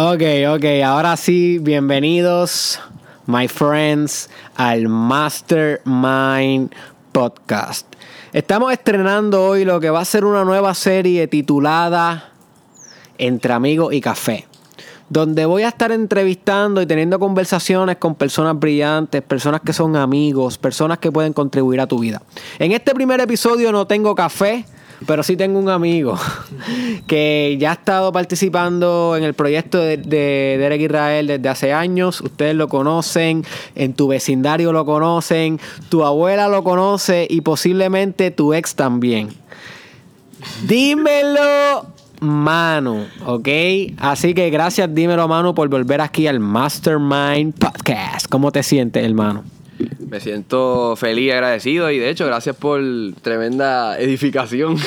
Ok, ok, ahora sí, bienvenidos, my friends, al Mastermind Podcast. Estamos estrenando hoy lo que va a ser una nueva serie titulada Entre Amigos y Café, donde voy a estar entrevistando y teniendo conversaciones con personas brillantes, personas que son amigos, personas que pueden contribuir a tu vida. En este primer episodio no tengo café, pero sí tengo un amigo que ya ha estado participando en el proyecto de, Derek Israel desde hace años. Ustedes lo conocen, en tu vecindario lo conocen, tu abuela lo conoce y posiblemente tu ex también. Dímelo, Manu, ¿ok? Así que gracias, dímelo, Manu, por volver aquí al Mastermind Podcast. ¿Cómo te sientes, hermano? Me siento feliz y agradecido y de hecho gracias por tremenda edificación.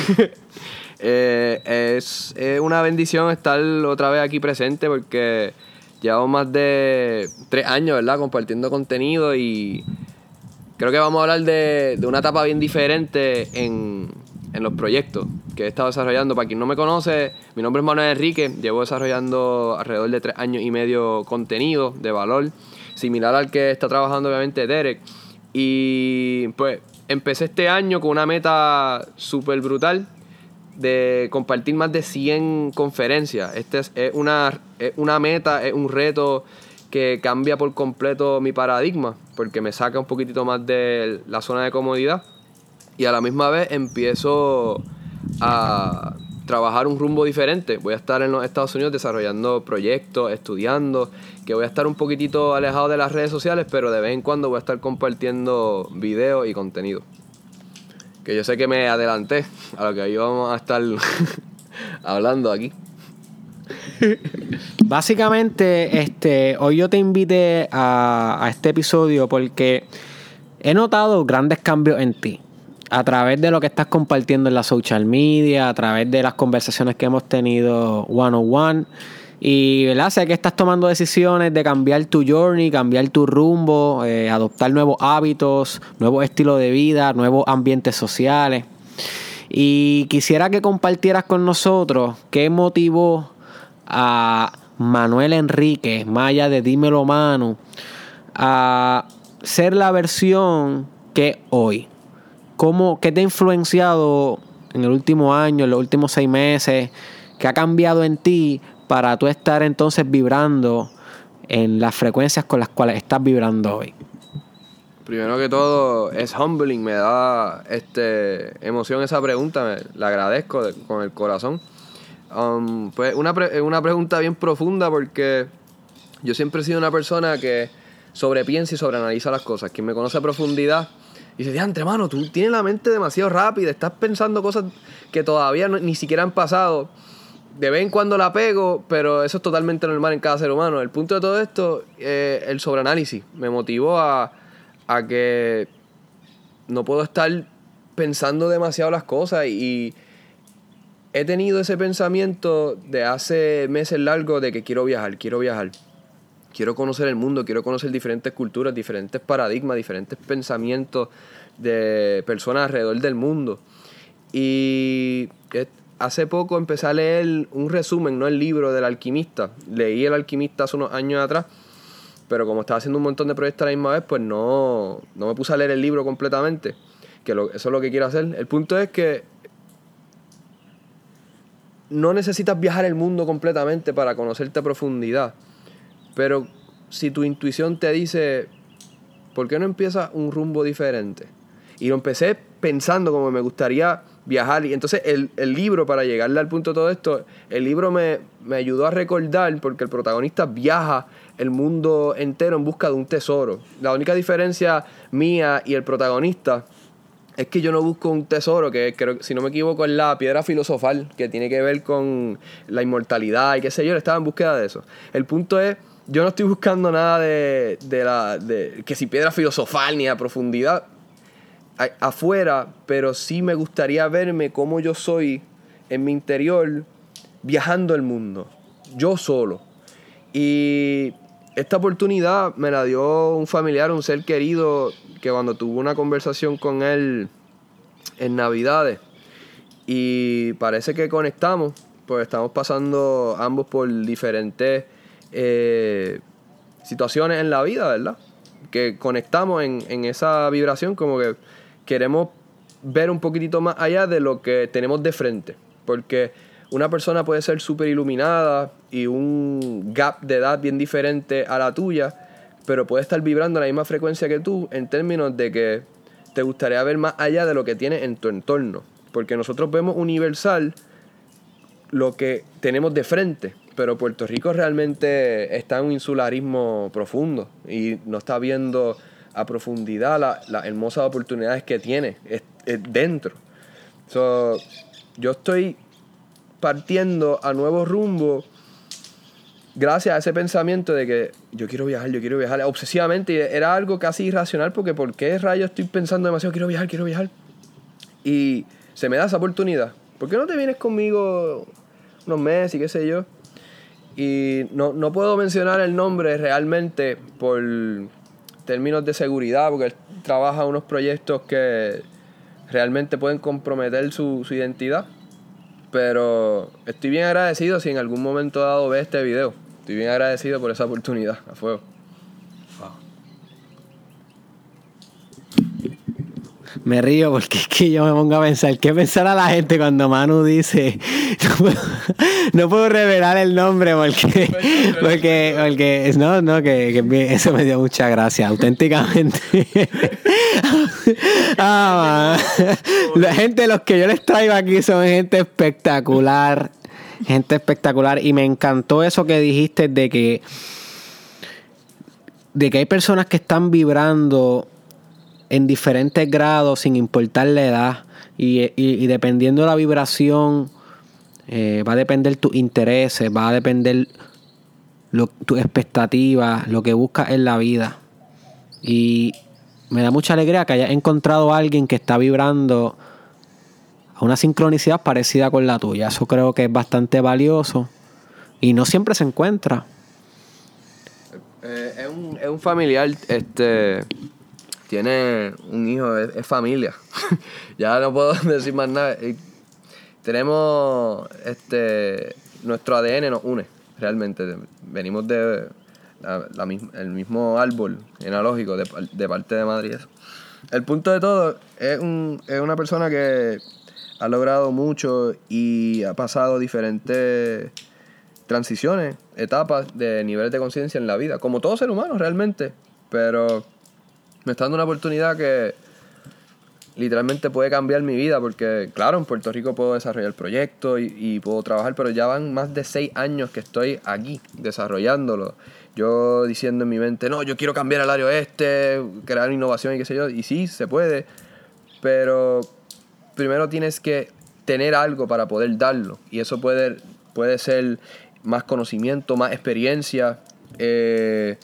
Eh, es, una bendición estar otra vez aquí presente porque llevamos más de tres años, ¿verdad? Compartiendo contenido y creo que vamos a hablar de, una etapa bien diferente en, en los proyectos que he estado desarrollando. Para quien no me conoce, mi nombre es Manuel Enrique, llevo desarrollando alrededor de tres años y medio contenido de valor similar al que está trabajando obviamente Derek. Y pues empecé este año con una meta súper brutal de compartir más de 100 conferencias. Este es, una, una meta, es un reto que cambia por completo mi paradigma, porque me saca un poquitito más de la zona de comodidad y a la misma vez empiezo a trabajar un rumbo diferente. Voy a estar en los Estados Unidos desarrollando proyectos, estudiando, que voy a estar un poquitito alejado de las redes sociales, pero de vez en cuando voy a estar compartiendo videos y contenido. Que yo sé que me adelanté a lo que hoy vamos a estar hablando aquí. Básicamente, este, hoy yo te invité a, a este episodio porque he notado grandes cambios en ti a través de lo que estás compartiendo en la social media, a través de las conversaciones que hemos tenido one on one. Y ¿verdad? sé que estás tomando decisiones de cambiar tu journey, cambiar tu rumbo, eh, adoptar nuevos hábitos, nuevos estilos de vida, nuevos ambientes sociales. Y quisiera que compartieras con nosotros qué motivó a Manuel Enrique, Maya de Dímelo Manu, a ser la versión que hoy. ¿Cómo, ¿Qué te ha influenciado en el último año, en los últimos seis meses? ¿Qué ha cambiado en ti para tú estar entonces vibrando en las frecuencias con las cuales estás vibrando hoy? Primero que todo, es humbling, me da este, emoción esa pregunta, me, la agradezco con el corazón. Um, pues una, una pregunta bien profunda porque yo siempre he sido una persona que sobrepiensa y sobreanaliza las cosas. Quien me conoce a profundidad y dice, diante, mano, tú tienes la mente demasiado rápida, estás pensando cosas que todavía ni siquiera han pasado. De vez en cuando la pego, pero eso es totalmente normal en cada ser humano. El punto de todo esto, eh, el sobreanálisis, me motivó a, a que no puedo estar pensando demasiado las cosas y he tenido ese pensamiento de hace meses largos de que quiero viajar, quiero viajar. Quiero conocer el mundo, quiero conocer diferentes culturas, diferentes paradigmas, diferentes pensamientos de personas alrededor del mundo. Y hace poco empecé a leer un resumen, no el libro del alquimista. Leí el alquimista hace unos años atrás, pero como estaba haciendo un montón de proyectos a la misma vez, pues no, no me puse a leer el libro completamente, que eso es lo que quiero hacer. El punto es que no necesitas viajar el mundo completamente para conocerte a profundidad pero si tu intuición te dice, ¿por qué no empiezas un rumbo diferente? Y lo empecé pensando como me gustaría viajar. Y entonces el, libro, para llegarle al punto de todo esto, el libro me, me ayudó a recordar, porque el protagonista viaja el mundo entero en busca de un tesoro. La única diferencia mía y el protagonista es que yo no busco un tesoro, que creo, si no me equivoco es la piedra filosofal, que tiene que ver con la inmortalidad y qué sé yo, estaba en búsqueda de eso. El punto es yo no estoy buscando nada de, la. De, que si piedra filosofal ni a profundidad afuera, pero sí me gustaría verme como yo soy en mi interior viajando el mundo, yo solo. Y esta oportunidad me la dio un familiar, un ser querido, que cuando tuve una conversación con él en Navidades, y parece que conectamos, pues estamos pasando ambos por diferentes eh, situaciones en la vida, ¿verdad? Que conectamos en, en esa vibración como que queremos ver un poquitito más allá de lo que tenemos de frente. Porque una persona puede ser súper iluminada y un gap de edad bien diferente a la tuya, pero puede estar vibrando a la misma frecuencia que tú en términos de que te gustaría ver más allá de lo que tienes en tu entorno. Porque nosotros vemos universal lo que tenemos de frente, pero Puerto Rico realmente está en un insularismo profundo y no está viendo a profundidad las hermosas oportunidades que tiene dentro. yo estoy partiendo a nuevos rumbos gracias a ese pensamiento de que yo quiero viajar, yo quiero viajar obsesivamente. Era algo casi irracional porque ¿por qué rayos estoy pensando demasiado? Quiero viajar, quiero viajar. Y se me da esa oportunidad. ¿Por qué no te vienes conmigo unos meses y qué sé yo? Y no, no puedo mencionar el nombre realmente por términos de seguridad, porque él trabaja unos proyectos que realmente pueden comprometer su, su identidad. Pero estoy bien agradecido si en algún momento dado ve este video. Estoy bien agradecido por esa oportunidad. A fuego. Me río porque es que yo me pongo a pensar, ¿qué pensará la gente cuando Manu dice, no puedo, revelar el nombre porque, porque, porque, no, no, que, que eso me dio mucha gracia, auténticamente. ah, la gente, los que yo les traigo aquí son gente espectacular, gente espectacular y me encantó eso que dijiste de que de que hay personas que están vibrando en diferentes grados sin importar la edad y, dependiendo de la vibración eh, va a depender tus intereses, va a depender tus expectativas, lo que buscas en la vida. Y me da mucha alegría que hayas encontrado a alguien que está vibrando a una sincronicidad parecida con la tuya. Eso creo que es bastante valioso y no siempre se encuentra. Eh, es, un, es un familiar, este tiene un hijo, es, familia. ya no puedo decir más nada. tenemos este nuestro ADN nos une realmente. Venimos de la, el mismo árbol analógico de, parte de Madrid. El punto de todo es, un, es una persona que ha logrado mucho y ha pasado diferentes transiciones, etapas de niveles de conciencia en la vida, como todo ser humano realmente. Pero me está dando una oportunidad que literalmente puede cambiar mi vida porque, claro, en Puerto Rico puedo desarrollar proyectos y, y, puedo trabajar, pero ya van más de seis años que estoy aquí desarrollándolo. Yo diciendo en mi mente, no, yo quiero cambiar el área este, crear innovación y qué sé yo, y sí, se puede, pero primero tienes que tener algo para poder darlo y eso puede, puede ser más conocimiento, más experiencia. Eh,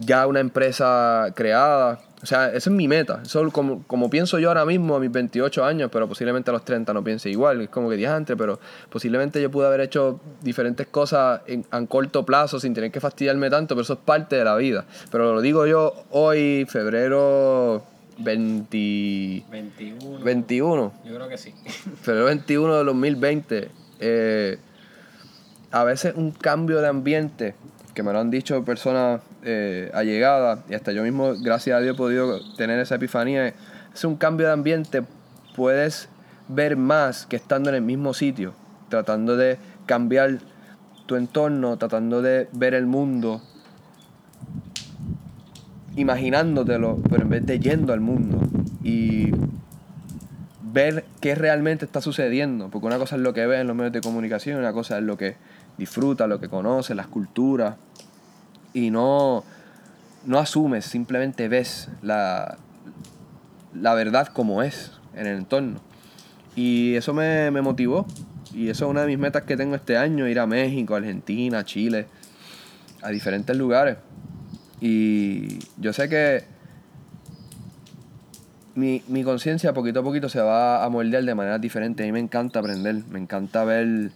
ya una empresa creada. O sea, esa es mi meta. Eso como, como pienso yo ahora mismo a mis 28 años, pero posiblemente a los 30 no piense igual. Es como que dije antes, pero posiblemente yo pude haber hecho diferentes cosas en, a corto plazo sin tener que fastidiarme tanto, pero eso es parte de la vida. Pero lo digo yo hoy, febrero 20... 21. 21. Yo creo que sí. Febrero 21 de 2020. Eh, a veces un cambio de ambiente que me lo han dicho personas eh, allegadas, y hasta yo mismo, gracias a Dios, he podido tener esa epifanía. Es un cambio de ambiente, puedes ver más que estando en el mismo sitio, tratando de cambiar tu entorno, tratando de ver el mundo, imaginándotelo, pero en vez de yendo al mundo y ver qué realmente está sucediendo, porque una cosa es lo que ves en los medios de comunicación, una cosa es lo que disfruta lo que conoces, las culturas, y no, no asumes, simplemente ves la, la verdad como es en el entorno. Y eso me, me motivó. Y eso es una de mis metas que tengo este año, ir a México, Argentina, Chile, a diferentes lugares. Y yo sé que mi, mi conciencia poquito a poquito se va a moldear de manera diferente. A mí me encanta aprender, me encanta ver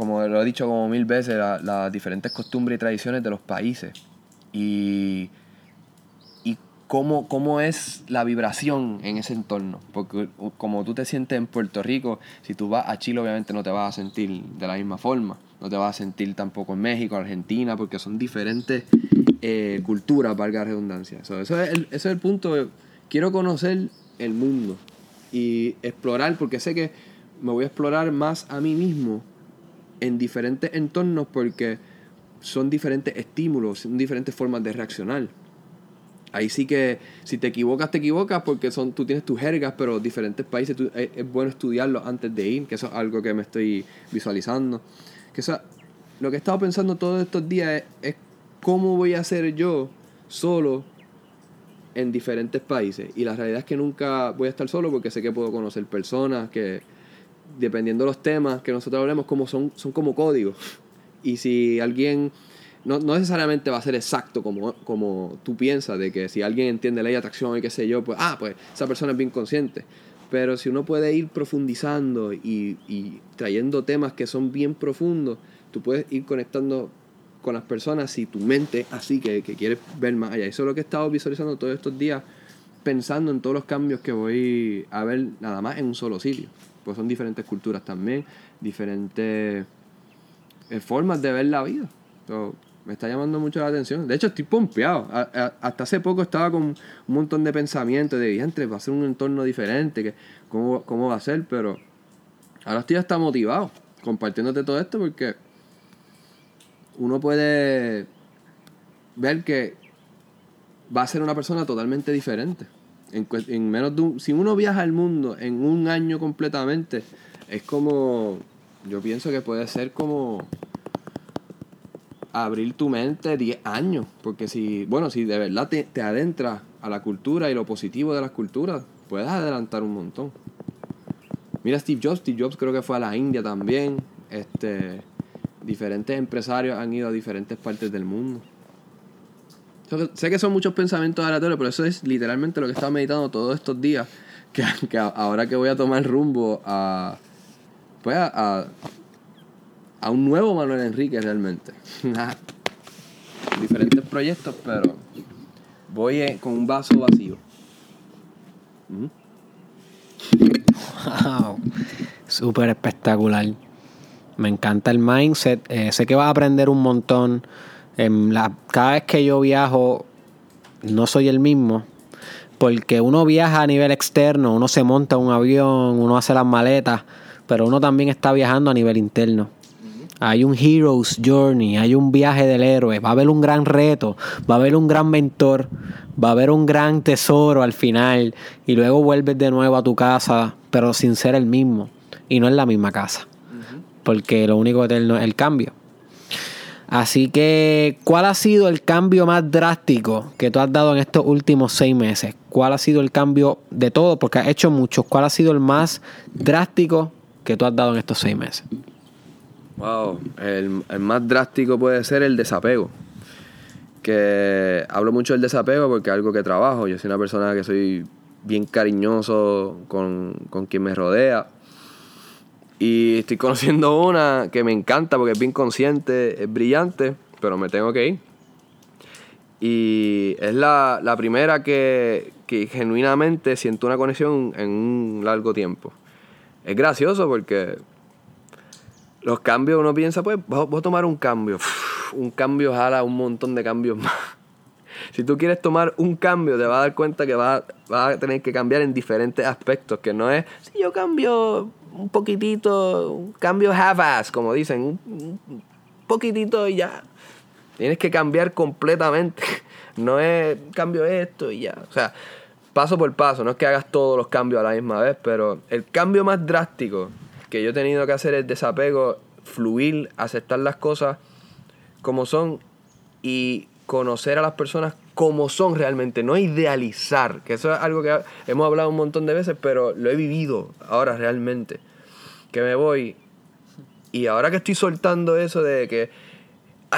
como lo he dicho como mil veces, las diferentes costumbres y tradiciones de los países. Y, y cómo, cómo es la vibración en ese entorno. Porque como tú te sientes en Puerto Rico, si tú vas a Chile obviamente no te vas a sentir de la misma forma. no te vas a sentir tampoco en México, Argentina, porque son diferentes eh, culturas, valga la redundancia. eso, es el, ese es el punto. Quiero conocer el mundo y explorar, porque sé que me voy a explorar más a mí mismo en diferentes entornos porque son diferentes estímulos, son diferentes formas de reaccionar. Ahí sí que si te equivocas, te equivocas porque son, tú tienes tus jergas, pero diferentes países es, bueno estudiarlo antes de ir, que eso es algo que me estoy visualizando. Que eso, lo que he estado pensando todos estos días es, cómo voy a hacer yo solo en diferentes países. Y la realidad es que nunca voy a estar solo porque sé que puedo conocer personas que, dependiendo de los temas que nosotros hablemos, como son, son como códigos. Y si alguien no, necesariamente va a ser exacto como, como tú piensas, de que si alguien entiende ley de atracción y qué sé yo, pues, ah, pues esa persona es bien consciente. Pero si uno puede ir profundizando y, y trayendo temas que son bien profundos, tú puedes ir conectando con las personas si tu mente así que, que quieres ver más allá. Eso es lo que he estado visualizando todos estos días, pensando en todos los cambios que voy a ver nada más en un solo sitio. Pues son diferentes culturas también, diferentes eh, formas de ver la vida me está llamando mucho la atención. De hecho, estoy pompeado. hasta hace poco estaba con un montón de pensamientos de entre va a ser un entorno diferente, que cómo, cómo va a ser, pero ahora estoy hasta motivado compartiéndote todo esto porque uno puede ver que va a ser una persona totalmente diferente. En, en menos de un, si uno viaja al mundo en un año completamente, es como, yo pienso que puede ser como abrir tu mente 10 años. Porque si, bueno, si de verdad te, te adentras a la cultura y lo positivo de las culturas, puedes adelantar un montón. Mira Steve Jobs, Steve Jobs creo que fue a la India también. Este, diferentes empresarios han ido a diferentes partes del mundo. Sé que son muchos pensamientos aleatorios, pero eso es literalmente lo que he estado meditando todos estos días. Que, ahora que voy a tomar rumbo a, pues a, a un nuevo Manuel Enrique realmente. Diferentes proyectos, pero voy con un vaso vacío. Wow, súper espectacular. Me encanta el mindset. Eh, sé que vas a aprender un montón. En la, cada vez que yo viajo, no soy el mismo. Porque uno viaja a nivel externo, uno se monta un avión, uno hace las maletas, pero uno también está viajando a nivel interno. Hay un Hero's Journey, hay un viaje del héroe, va a haber un gran reto, va a haber un gran mentor, va a haber un gran tesoro al final y luego vuelves de nuevo a tu casa, pero sin ser el mismo y no en la misma casa, porque lo único eterno es el cambio. Así que, ¿cuál ha sido el cambio más drástico que tú has dado en estos últimos seis meses? ¿Cuál ha sido el cambio de todo? Porque has hecho muchos. ¿Cuál ha sido el más drástico que tú has dado en estos seis meses? Wow, el, más drástico puede ser el desapego. Que hablo mucho del desapego porque es algo que trabajo. Yo soy una persona que soy bien cariñoso con, quien me rodea. Y estoy conociendo una que me encanta porque es bien consciente, es brillante, pero me tengo que ir. Y es la, primera que, que, genuinamente siento una conexión en un largo tiempo. Es gracioso porque los cambios, uno piensa, pues, voy a tomar un cambio. un cambio jala un montón de cambios más. si tú quieres tomar un cambio, te vas a dar cuenta que vas, a tener que cambiar en diferentes aspectos, que no es, si yo cambio un poquitito, un cambio half-ass, como dicen, un, poquitito y ya. Tienes que cambiar completamente. No es cambio esto y ya. O sea, paso por paso, no es que hagas todos los cambios a la misma vez, pero el cambio más drástico que yo he tenido que hacer el desapego, fluir, aceptar las cosas como son y conocer a las personas como son realmente, no idealizar, que eso es algo que hemos hablado un montón de veces, pero lo he vivido ahora realmente. Que me voy y ahora que estoy soltando eso de que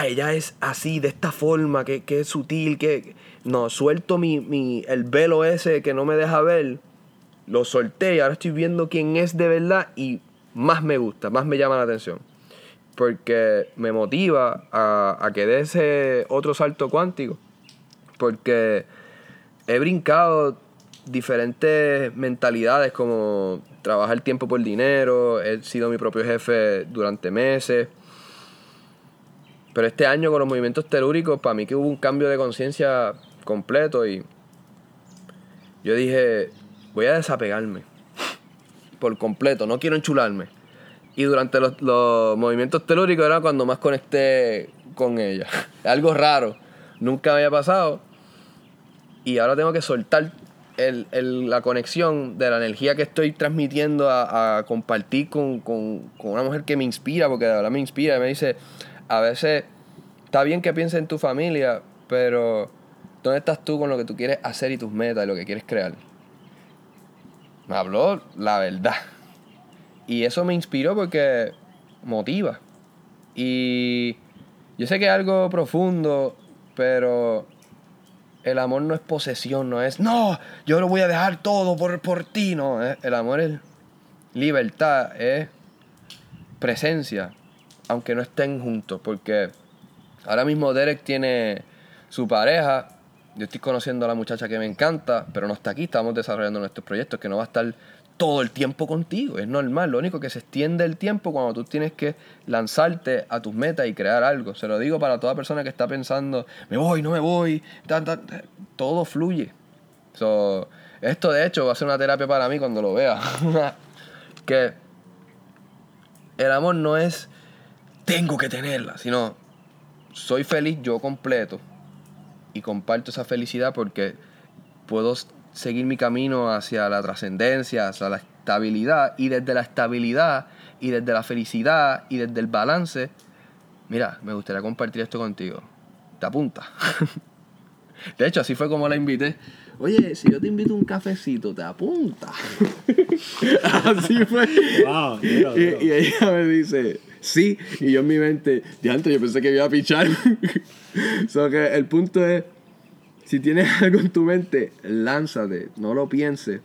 ella es así, de esta forma, que, es sutil, que no, suelto mi, mi, el velo ese que no me deja ver, lo solté y ahora estoy viendo quién es de verdad y más me gusta, más me llama la atención. Porque me motiva a, a que dé ese otro salto cuántico. Porque he brincado diferentes mentalidades como trabajar tiempo por dinero, he sido mi propio jefe durante meses Pero este año con los movimientos telúricos, para mí que hubo un cambio de conciencia completo y yo dije, voy a desapegarme por completo, no quiero enchularme. Y durante los, los movimientos telúricos era cuando más conecté con ella. Algo raro, nunca había pasado. Y ahora tengo que soltar el, el, la conexión de la energía que estoy transmitiendo a, compartir con, con, con, una mujer que me inspira, porque de verdad me inspira y me dice, a veces está bien que pienses en tu familia, pero ¿dónde estás tú con lo que tú quieres hacer y tus metas y lo que quieres crear? Me habló la verdad. Y eso me inspiró porque motiva. Y yo sé que es algo profundo, pero el amor no es posesión, no es, no, yo lo voy a dejar todo por, por ti, no. El amor es libertad, es presencia, aunque no estén juntos, porque ahora mismo Derek tiene su pareja, yo estoy conociendo a la muchacha que me encanta, pero no está aquí, estamos desarrollando nuestros proyectos, que no va a estar todo el tiempo contigo, es normal, lo único que se extiende el tiempo cuando tú tienes que lanzarte a tus metas y crear algo. Se lo digo para toda persona que está pensando, me voy, no me voy, todo fluye. So, esto de hecho va a ser una terapia para mí cuando lo vea. que el amor no es tengo que tenerla, sino soy feliz yo completo y comparto esa felicidad porque puedo seguir mi camino hacia la trascendencia, hacia la estabilidad y desde la estabilidad y desde la felicidad y desde el balance, mira, me gustaría compartir esto contigo. Te apunta. De hecho, así fue como la invité. Oye, si yo te invito un cafecito, te apunta. así fue. y, y, ella me dice, sí. Y yo en mi mente, antes yo pensé que me iba a pichar. so que el punto es, si tienes algo en tu mente, lánzate, no lo pienses,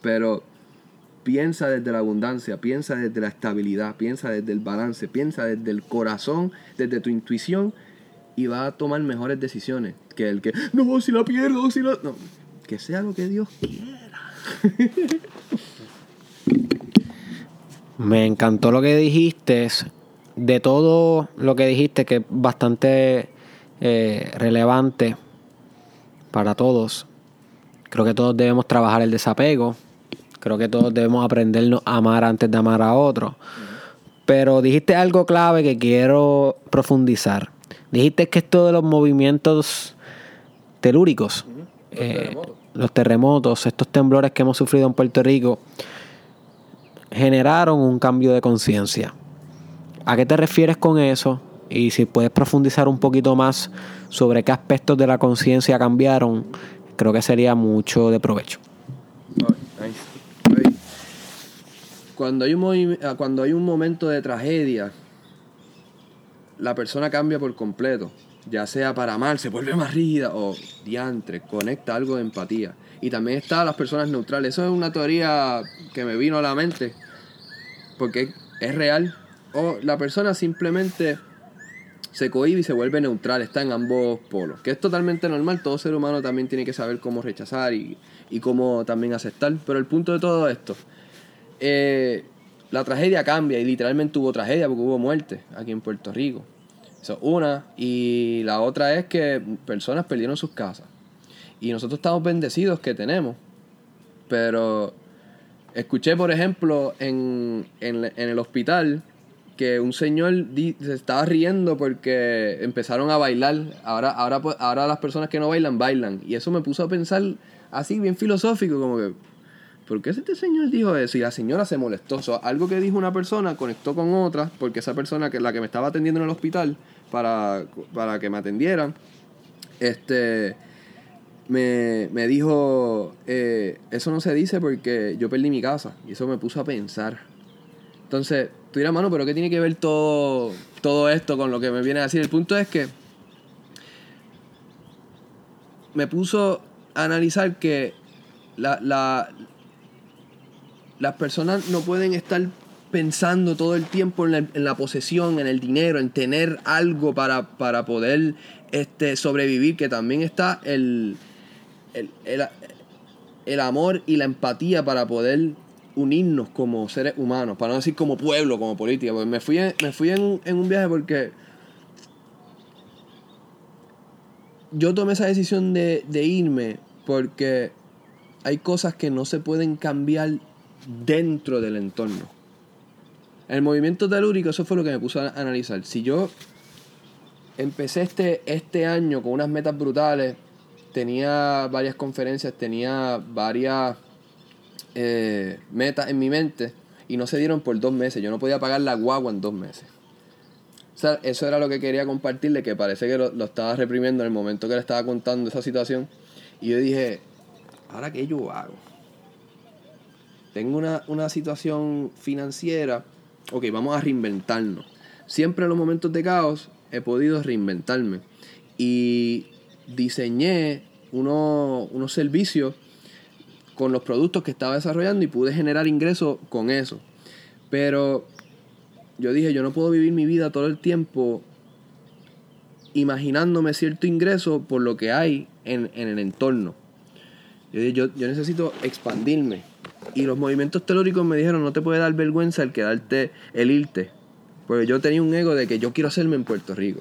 pero piensa desde la abundancia, piensa desde la estabilidad, piensa desde el balance, piensa desde el corazón, desde tu intuición y va a tomar mejores decisiones que el que, no, si la pierdo, si la... No, que sea lo que Dios quiera. Me encantó lo que dijiste. De todo lo que dijiste, que es bastante eh, relevante para todos. Creo que todos debemos trabajar el desapego. Creo que todos debemos aprendernos a amar antes de amar a otro. Pero dijiste algo clave que quiero profundizar. Dijiste que esto de los movimientos telúricos, los, eh, terremotos. los terremotos, estos temblores que hemos sufrido en Puerto Rico, generaron un cambio de conciencia. ¿A qué te refieres con eso? Y si puedes profundizar un poquito más sobre qué aspectos de la conciencia cambiaron, creo que sería mucho de provecho. Cuando hay, un ah, cuando hay un momento de tragedia, la persona cambia por completo. Ya sea para amar, se vuelve más rígida o diantre, conecta algo de empatía. Y también está las personas neutrales. Eso es una teoría que me vino a la mente. Porque es real. O la persona simplemente se cohibe y se vuelve neutral, está en ambos polos, que es totalmente normal, todo ser humano también tiene que saber cómo rechazar y, y cómo también aceptar, pero el punto de todo esto, eh, la tragedia cambia y literalmente hubo tragedia porque hubo muerte aquí en Puerto Rico. Eso es una, y la otra es que personas perdieron sus casas. Y nosotros estamos bendecidos que tenemos, pero escuché, por ejemplo, en, en, en el hospital que un señor se estaba riendo porque empezaron a bailar. Ahora, ahora, pues, ahora las personas que no bailan, bailan. Y eso me puso a pensar así, bien filosófico, como que, ¿por qué este señor dijo eso? Y la señora se molestó. algo que dijo una persona conectó con otra, porque esa persona, que la que me estaba atendiendo en el hospital, para, para que me atendieran, este, me, me dijo, eh, eso no se dice porque yo perdí mi casa. Y eso me puso a pensar. Entonces, tú dirás, mano, pero ¿qué tiene que ver todo, todo esto con lo que me viene a decir? El punto es que me puso a analizar que la, la, las personas no pueden estar pensando todo el tiempo en la, en la, posesión, en el dinero, en tener algo para, para poder este, sobrevivir, que también está el, el, el, el amor y la empatía para poder unirnos como seres humanos, para no decir como pueblo, como política. Porque me fui en, me fui en, un viaje porque yo tomé esa decisión de, de irme porque hay cosas que no se pueden cambiar dentro del entorno. El movimiento telúrico, eso fue lo que me puso a analizar. Si yo empecé este, este año con unas metas brutales, tenía varias conferencias, tenía varias eh, metas en mi mente y no se dieron por dos meses. Yo no podía pagar la guagua en dos meses. O sea, eso era lo que quería compartirle, que parece que lo, estaba reprimiendo en el momento que le estaba contando esa situación. Y yo dije, ¿ahora qué yo hago? Tengo una, una situación financiera, ok, vamos a reinventarnos. Siempre en los momentos de caos he podido reinventarme. Y diseñé uno, unos servicios con los productos que estaba desarrollando y pude generar ingresos con eso. Pero yo dije, yo no puedo vivir mi vida todo el tiempo imaginándome cierto ingreso por lo que hay en, en el entorno. Yo dije, yo, yo necesito expandirme. Y los movimientos telúricos me dijeron, no te puede dar vergüenza el quedarte, el irte. Porque yo tenía un ego de que yo quiero hacerme en Puerto Rico.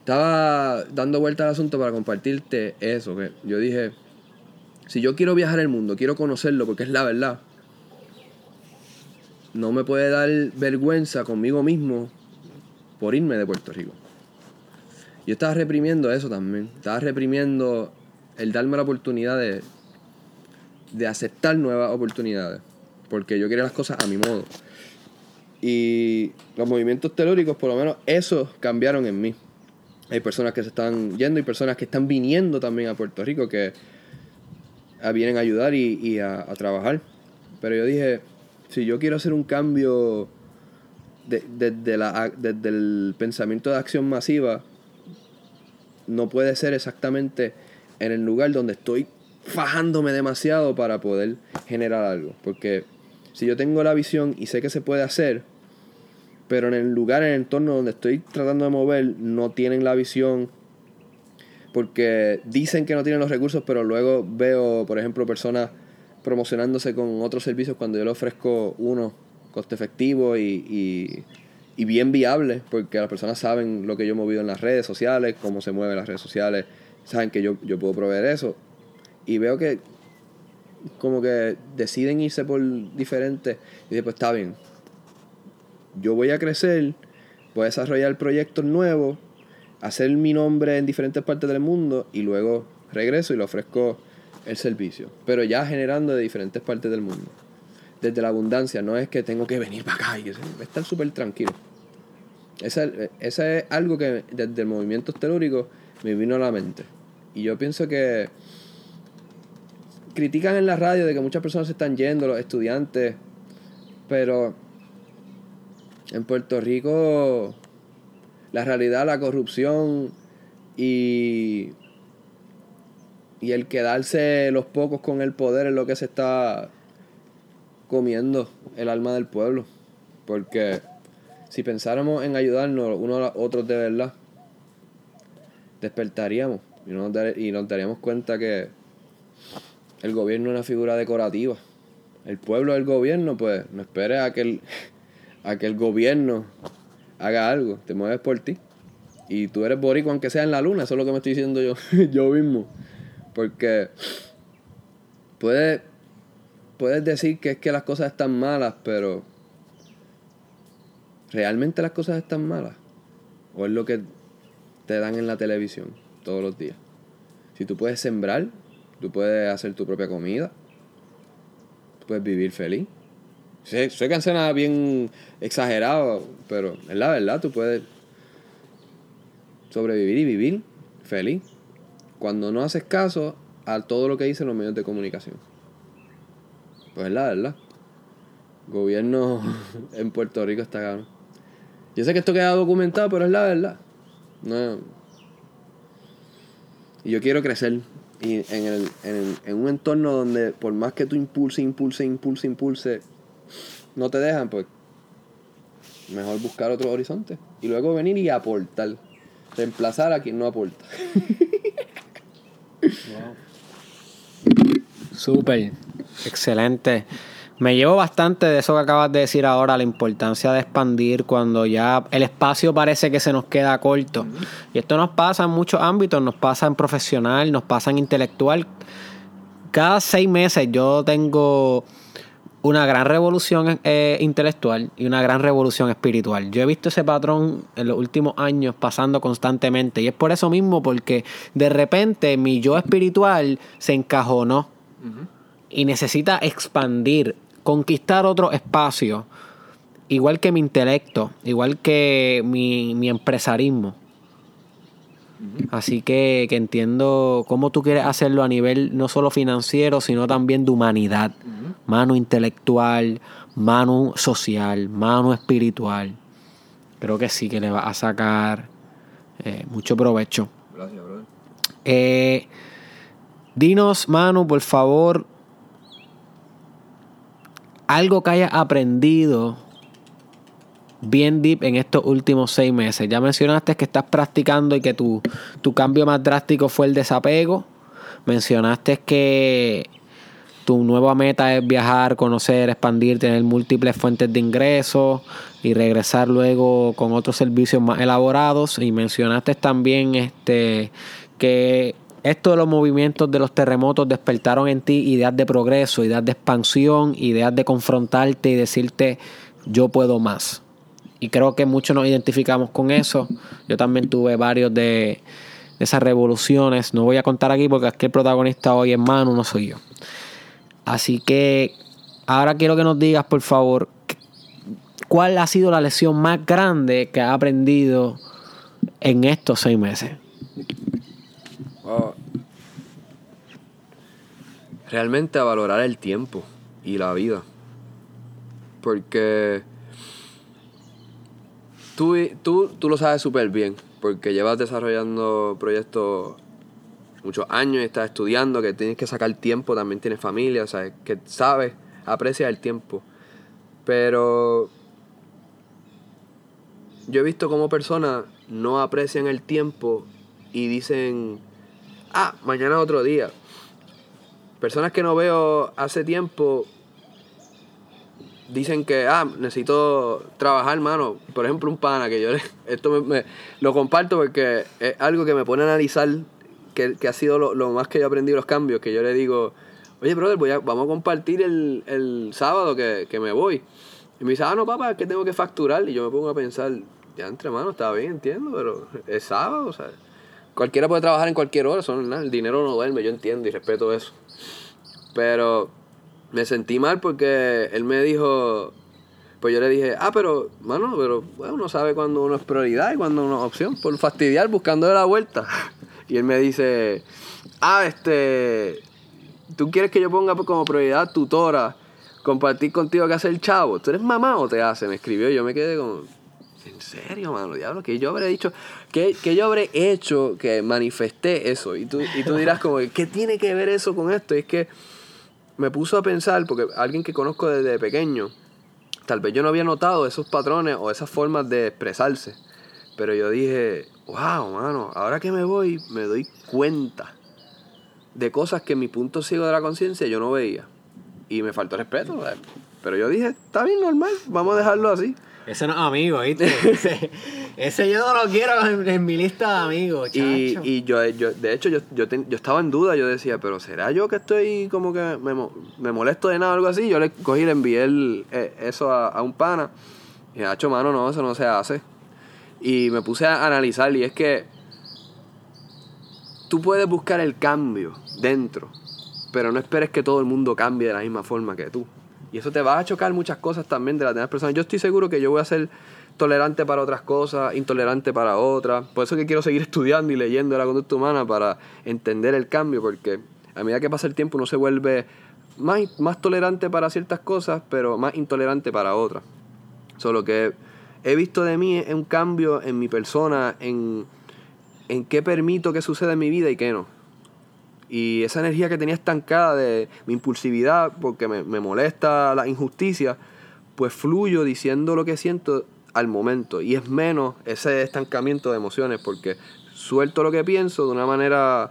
Estaba dando vuelta al asunto para compartirte eso. Que yo dije, si yo quiero viajar el mundo, quiero conocerlo, porque es la verdad, no me puede dar vergüenza conmigo mismo por irme de Puerto Rico. Yo estaba reprimiendo eso también. Estaba reprimiendo el darme la oportunidad de, de aceptar nuevas oportunidades. Porque yo quería las cosas a mi modo. Y los movimientos telúricos, por lo menos, eso cambiaron en mí. Hay personas que se están yendo y personas que están viniendo también a Puerto Rico que vienen a ayudar y, a, trabajar. Pero yo dije, si yo quiero hacer un cambio desde la, desde el pensamiento de acción masiva, no puede ser exactamente en el lugar donde estoy fajándome demasiado para poder generar algo. Porque si yo tengo la visión y sé que se puede hacer, pero en el lugar, en el entorno donde estoy tratando de mover, no tienen la visión porque dicen que no tienen los recursos, pero luego veo, por ejemplo, personas promocionándose con otros servicios cuando yo le ofrezco uno coste efectivo y, y, bien viable, porque las personas saben lo que yo he movido en las redes sociales, cómo se mueven las redes sociales, saben que yo, yo puedo proveer eso. Y veo que como que deciden irse por diferentes y después está bien. Yo voy a crecer, voy a desarrollar proyectos nuevos, hacer mi nombre en diferentes partes del mundo y luego regreso y le ofrezco el servicio. Pero ya generando de diferentes partes del mundo. Desde la abundancia, no es que tengo que venir para acá y estar súper tranquilo. Ese, es algo que desde el movimiento telúrico me vino a la mente. Y yo pienso que critican en la radio de que muchas personas se están yendo, los estudiantes, pero en Puerto Rico la realidad, la corrupción y, y el quedarse los pocos con el poder es lo que se está comiendo el alma del pueblo. Porque si pensáramos en ayudarnos unos a otros de verdad, despertaríamos y nos, y nos daríamos cuenta que el gobierno es una figura decorativa. El pueblo del gobierno, pues, no espere a que el, a que el gobierno haga algo, te mueves por ti. Y tú eres borico aunque sea en la luna, eso es lo que me estoy diciendo yo, yo mismo. Porque puedes, puedes decir que es que las cosas están malas, pero ¿realmente las cosas están malas? ¿O es lo que te dan en la televisión todos los días? Si tú puedes sembrar, Tú puedes hacer tu propia comida. Tú puedes vivir feliz. Sé, sé que bien exagerado, pero es la verdad, tú puedes sobrevivir y vivir feliz cuando no haces caso a todo lo que dicen los medios de comunicación. Pues es la verdad. Gobierno en Puerto Rico está caro. Yo sé que esto queda documentado, pero es la verdad. No. Y yo quiero crecer. Y en, el, en, en, un entorno donde por más que tú impulse, impulse, impulse, impulse, no te dejan, pues mejor buscar otro horizonte. Y luego venir y aportar. Reemplazar a quien no aporta. Súper. Excelente. Me llevo bastante de eso que acabas de decir ahora, la importancia de expandir cuando ya el espacio parece que se nos queda corto. Y esto nos pasa en muchos ámbitos, nos pasa en profesional, nos pasa en intelectual. Cada seis meses yo tengo una gran revolución eh, intelectual y una gran revolución espiritual. Yo he visto ese patrón en los últimos años pasando constantemente y es por eso mismo porque de repente mi yo espiritual se encajonó y necesita expandir conquistar otro espacio, igual que mi intelecto, igual que mi, empresarismo. Así que, entiendo cómo tú quieres hacerlo a nivel no solo financiero, sino también de humanidad. Mano intelectual, mano social, mano espiritual. Creo que sí que le va a sacar eh, mucho provecho. Gracias, brother. Eh, dinos, Manu, por favor, algo que hayas aprendido bien deep en estos últimos seis meses. Ya mencionaste que estás practicando y que tu, tu cambio más drástico fue el desapego. Mencionaste que tu nueva meta es viajar, conocer, expandir, tener múltiples fuentes de ingresos y regresar luego con otros servicios más elaborados. Y mencionaste también este que esto de los movimientos de los terremotos despertaron en ti ideas de progreso, ideas de expansión, ideas de confrontarte y decirte yo puedo más. Y creo que muchos nos identificamos con eso. Yo también tuve varios de, esas revoluciones. No voy a contar aquí porque aquí el protagonista hoy es Manu, no soy yo. Así que ahora quiero que nos digas, por favor, cuál ha sido la lección más grande que has aprendido en estos seis meses. Realmente valorar el tiempo y la vida. Porque tú, tú, tú lo sabes súper bien, porque llevas desarrollando proyectos muchos años y estás estudiando, que tienes que sacar tiempo, también tienes familia, o que sabes, aprecias el tiempo. Pero yo he visto cómo personas no aprecian el tiempo y dicen, ah, mañana otro día. Personas que no veo hace tiempo dicen que, ah, necesito trabajar, mano. Por ejemplo, un pana que yo esto me, lo comparto porque es algo que me pone a analizar, que, ha sido lo, más que yo he aprendido los cambios, que yo le digo, oye, brother, voy vamos a compartir el, sábado que, que, me voy. Y me dice, ah, no, papá, es que tengo que facturar. Y yo me pongo a pensar, ya entre manos, está bien, entiendo, pero es sábado, ¿sabes? Cualquiera puede trabajar en cualquier hora, son, el dinero no duerme, yo entiendo y respeto eso. Pero me sentí mal porque él me dijo, pues yo le dije, ah, pero, mano, pero bueno, uno sabe cuando uno es prioridad y cuando uno es opción, por fastidiar, buscando la vuelta. Y él me dice, ah, este, tú quieres que yo ponga como prioridad tutora, compartir contigo que hace el chavo. ¿Tú eres mamá o te hace? Me escribió, yo me quedé como, ¿en serio, mano? Diablo, que yo habré dicho, que, yo habré hecho que manifesté eso. Y tú, y tú dirás como, ¿qué tiene que ver eso con esto? Y es que me puso a pensar, porque alguien que conozco desde pequeño, tal vez yo no había notado esos patrones o esas formas de expresarse. Pero yo dije, wow, mano, ahora que me voy, me doy cuenta de cosas que en mi punto ciego de la conciencia yo no veía. Y me faltó respeto. Pero yo dije, está bien normal, vamos a dejarlo así. Ese no es amigo, ¿viste? ese, yo no lo quiero en, mi lista de amigos, chacho. Y, y yo, yo, de hecho, yo, yo, yo, estaba en duda. Yo decía, pero ¿será yo que estoy como que me, me molesto de nada o algo así? Yo le cogí y le envié el, eh, eso a, a, un pana. Y hacho, mano, no, eso no se hace. Y me puse a analizar y es que tú puedes buscar el cambio dentro, pero no esperes que todo el mundo cambie de la misma forma que tú. Y eso te va a chocar muchas cosas también de las demás personas. Yo estoy seguro que yo voy a ser tolerante para otras cosas, intolerante para otras. Por eso que quiero seguir estudiando y leyendo la conducta humana para entender el cambio, porque a medida que pasa el tiempo uno se vuelve más, más tolerante para ciertas cosas, pero más intolerante para otras. Solo que he visto de mí un cambio en mi persona, en, en qué permito que suceda en mi vida y qué no. Y esa energía que tenía estancada de mi impulsividad, porque me, molesta la injusticia, pues fluyo diciendo lo que siento al momento. Y es menos ese estancamiento de emociones, porque suelto lo que pienso de una manera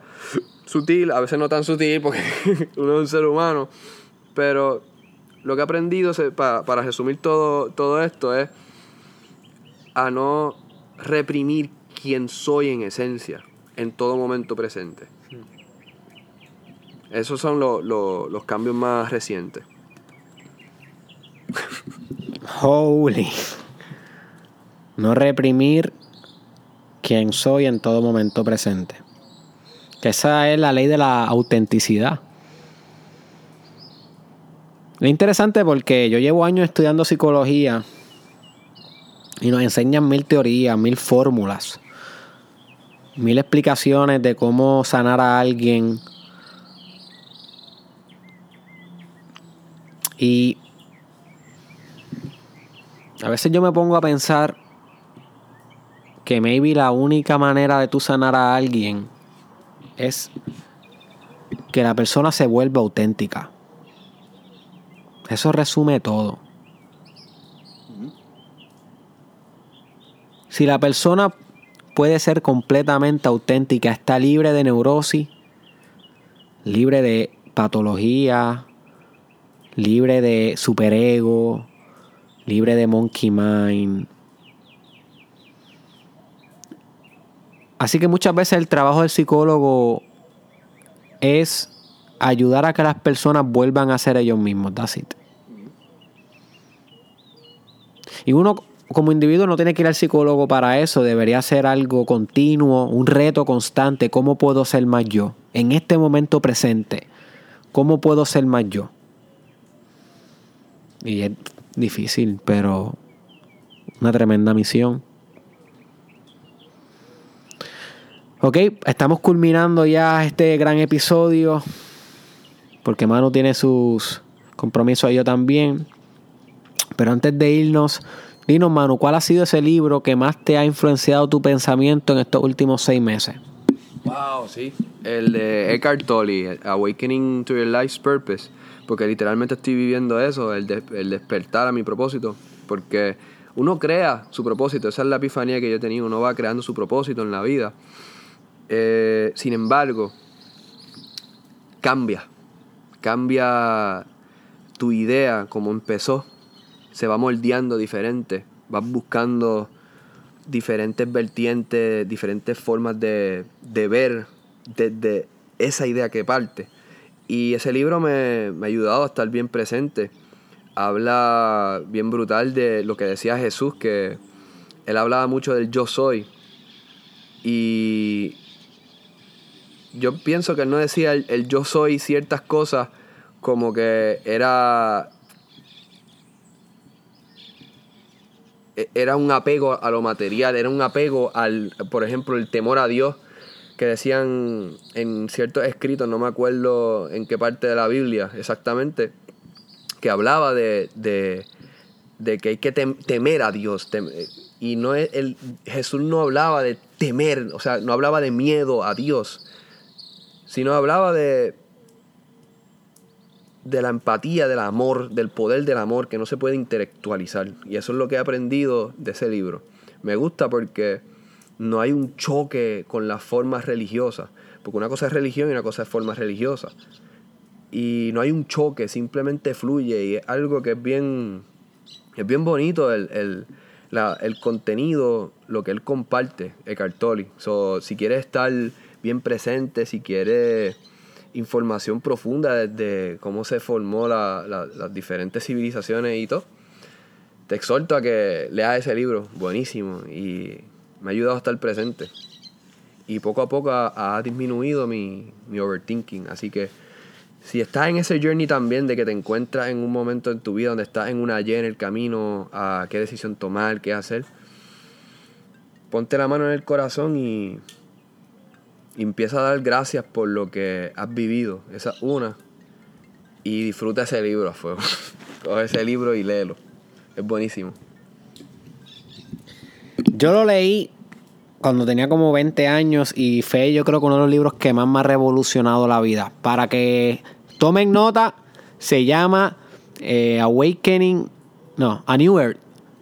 sutil, a veces no tan sutil, porque uno es un ser humano, pero lo que he aprendido se- pa- para resumir todo, todo esto es a no reprimir quien soy en esencia, en todo momento presente. Esos son lo- lo- los cambios más recientes. Holy. No reprimir quien soy en todo momento presente. Que esa es la ley de la autenticidad. Es interesante porque yo llevo años estudiando psicología y nos enseñan mil teorías, mil fórmulas, mil explicaciones de cómo sanar a alguien. Y a veces yo me pongo a pensar que maybe la única manera de tú sanar a alguien es que la persona se vuelva auténtica. Eso resume todo. Si la persona puede ser completamente auténtica, está libre de neurosis, libre de patología, libre de superego, libre de monkey mind. Así que muchas veces el trabajo del psicólogo es ayudar a que las personas vuelvan a ser ellos mismos. That's it. Y uno como individuo no tiene que ir al psicólogo para eso, debería ser algo continuo, un reto constante. ¿Cómo puedo ser más yo? En este momento presente, ¿cómo puedo ser más yo? Y es difícil, pero una tremenda misión. Ok, estamos culminando ya este gran episodio. Porque Manu tiene sus compromisos, yo también. Pero antes de irnos, dinos, Manu, ¿cuál ha sido ese libro que más te ha influenciado tu pensamiento en estos últimos seis meses? Wow, sí. El de Eckhart Tolle, Awakening to Your Life's Purpose. Porque literalmente estoy viviendo eso, el, el despertar a mi propósito. Porque uno crea su propósito, esa es la epifanía que yo he tenido, uno va creando su propósito en la vida. Eh, sin embargo, cambia. Cambia tu idea, como empezó. Se va moldeando diferente. Vas buscando diferentes vertientes, diferentes formas de, de ver desde esa idea que parte. Y ese libro me, me ha ayudado a estar bien presente. Habla bien brutal de lo que decía Jesús, que él hablaba mucho del yo soy. Y yo pienso que él no decía el, el yo soy ciertas cosas como que era e- era un apego a lo material, era un apego al, por ejemplo, el temor a Dios, que decían en ciertos escritos, no me acuerdo en qué parte de la Biblia exactamente, que hablaba de, de, de que hay que tem- temer a Dios. y no es el, Jesús no hablaba de temer, o sea, no hablaba de miedo a Dios, sino hablaba de, de la empatía, del amor, del poder del amor que no se puede intelectualizar. Y eso es lo que he aprendido de ese libro. Me gusta porque no hay un choque con las formas religiosas. Porque una cosa es religión y una cosa es forma religiosa. Y no hay un choque, simplemente fluye. Y es algo que es bien, es bien bonito el, el, la- el contenido, lo que él comparte, Eckhart Tolle. So, si quieres estar bien presente, si quieres información profunda desde cómo se formó la- la- las diferentes civilizaciones y todo, te exhorto a que leas ese libro, buenísimo, y me ha ayudado a estar presente. Y poco a poco ha, disminuido mi, mi overthinking, así que si estás en ese journey también de que te encuentras en un momento en tu vida donde estás en una Y en el camino a qué decisión tomar, qué hacer, ponte la mano en el corazón y, empieza a dar gracias por lo que has vivido, esa es una, y disfruta ese libro a fuego. Coge ese libro y léelo, es buenísimo. Yo lo leí cuando tenía como 20 años y fue yo creo que uno de los libros que más me ha revolucionado la vida. Para que tomen nota, se llama eh, Awakening, no, A New Earth.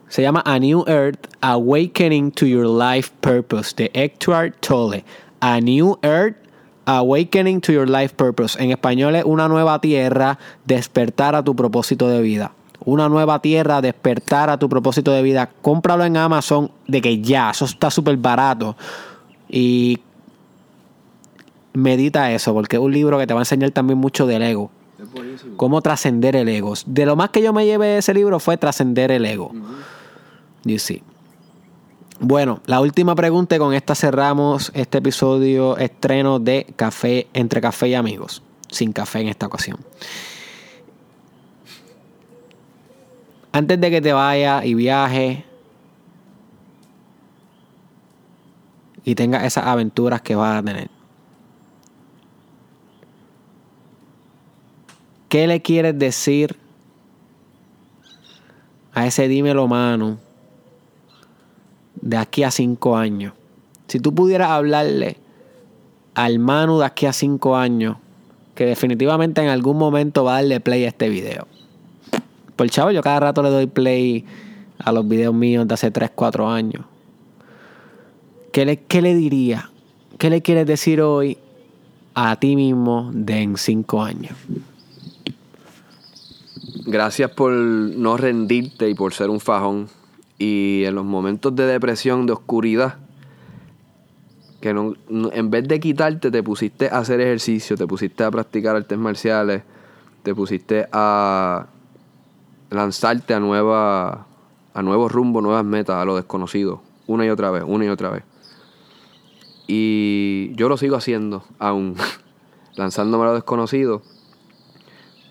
Se llama A New Earth, Awakening to Your Life Purpose, de Eckhart Tolle. A New Earth, Awakening to Your Life Purpose. En español es Una nueva tierra, despertar a tu propósito de vida. Una nueva tierra, despertar a tu propósito de vida. Cómpralo en Amazon de que ya, eso está súper barato. Y medita eso, porque es un libro que te va a enseñar también mucho del ego. Cómo trascender el ego. De lo más que yo me llevé de ese libro fue trascender el ego. You see. Bueno, la última pregunta y con esta cerramos este episodio estreno de Café entre Café y Amigos. Sin café en esta ocasión. Antes de que te vaya y viaje y tengas esas aventuras que vas a tener. ¿Qué le quieres decir a ese dímelo mano de aquí a cinco años? Si tú pudieras hablarle al Manu de aquí a cinco años, que definitivamente en algún momento va a darle play a este video. Por chavo, yo cada rato le doy play a los videos míos de hace 3, 4 años. ¿Qué le, qué le diría? ¿Qué le quieres decir hoy a ti mismo de en cinco años? Gracias por no rendirte y por ser un fajón. Y en los momentos de depresión, de oscuridad, que no, en vez de quitarte, te pusiste a hacer ejercicio, te pusiste a practicar artes marciales, te pusiste a lanzarte a nueva, a nuevos rumbos, nuevas metas, a lo desconocido, una y otra vez, una y otra vez. Y yo lo sigo haciendo aún, lanzándome a lo desconocido,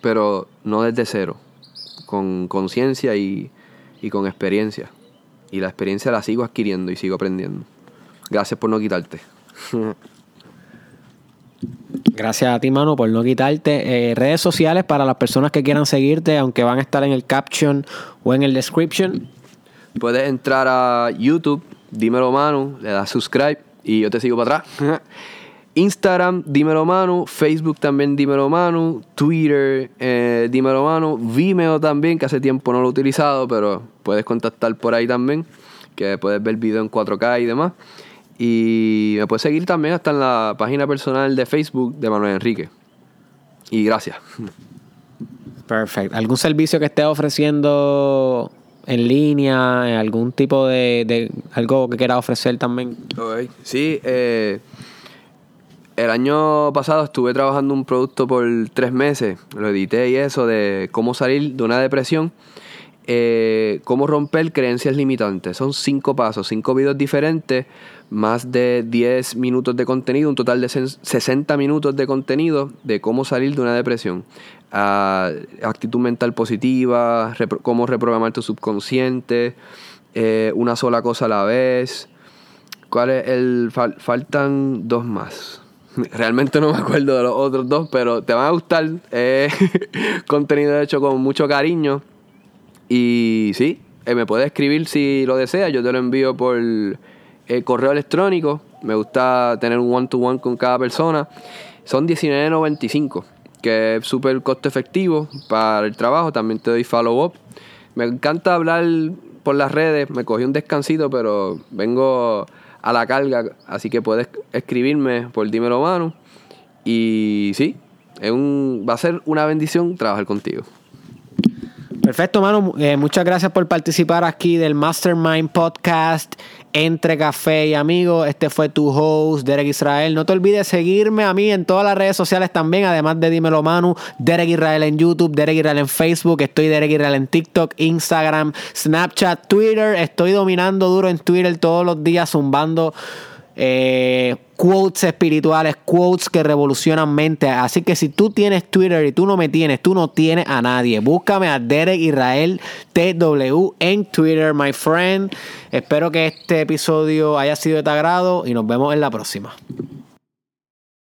pero no desde cero con conciencia y, con experiencia. Y la experiencia la sigo adquiriendo y sigo aprendiendo. Gracias por no quitarte. Gracias a ti, mano, por no quitarte. Eh, redes sociales para las personas que quieran seguirte, aunque van a estar en el caption o en el description. Puedes entrar a YouTube, dímelo, mano, le das subscribe y yo te sigo para atrás. Instagram, dímelo Manu, Facebook también dímelo Manu, Twitter, eh, dímelo Manu, Vimeo también, que hace tiempo no lo he utilizado, pero puedes contactar por ahí también, que puedes ver video en 4K y demás. Y me puedes seguir también hasta en la página personal de Facebook de Manuel Enrique. Y gracias. Perfecto. ¿Algún servicio que esté ofreciendo en línea? ¿Algún tipo de, algo que quiera ofrecer también? Sí, eh, el año pasado estuve trabajando un producto por tres meses, lo edité y eso, de cómo salir de una depresión, eh, cómo romper creencias limitantes. Son cinco pasos, cinco videos diferentes, más de 10 minutos de contenido, un total de 60 minutos de contenido de cómo salir de una depresión. Ah, actitud mental positiva, cómo reprogramar tu subconsciente, eh, una sola cosa a la vez. ¿Cuál es el faltan dos más. Realmente no me acuerdo de los otros dos, pero te van a gustar. Eh, contenido hecho con mucho cariño. Y sí, eh, me puedes escribir si lo deseas. Yo te lo envío por eh, correo electrónico. Me gusta tener un one-to-one con cada persona. Son $19.95, que es súper costo efectivo para el trabajo. También te doy follow-up. Me encanta hablar por las redes. Me cogí un descansito, pero vengo a la carga. Así que puedes escribirme por Dímelo Manu. Y sí, es un, va a ser una bendición trabajar contigo. Perfecto, mano. Eh, muchas gracias por participar aquí del Mastermind Podcast entre café y amigos. Este fue tu host, Derek Israel. No te olvides seguirme a mí en todas las redes sociales también, además de Dímelo Manu, Derek Israel en YouTube, Derek Israel en Facebook, estoy Derek Israel en TikTok, Instagram, Snapchat, Twitter. Estoy dominando duro en Twitter todos los días, zumbando eh, quotes espirituales, quotes que revolucionan mente. Así que si tú tienes Twitter y tú no me tienes, tú no tienes a nadie. Búscame a Derek Israel TW en Twitter, my friend. Espero que este episodio haya sido de tu agrado y nos vemos en la próxima.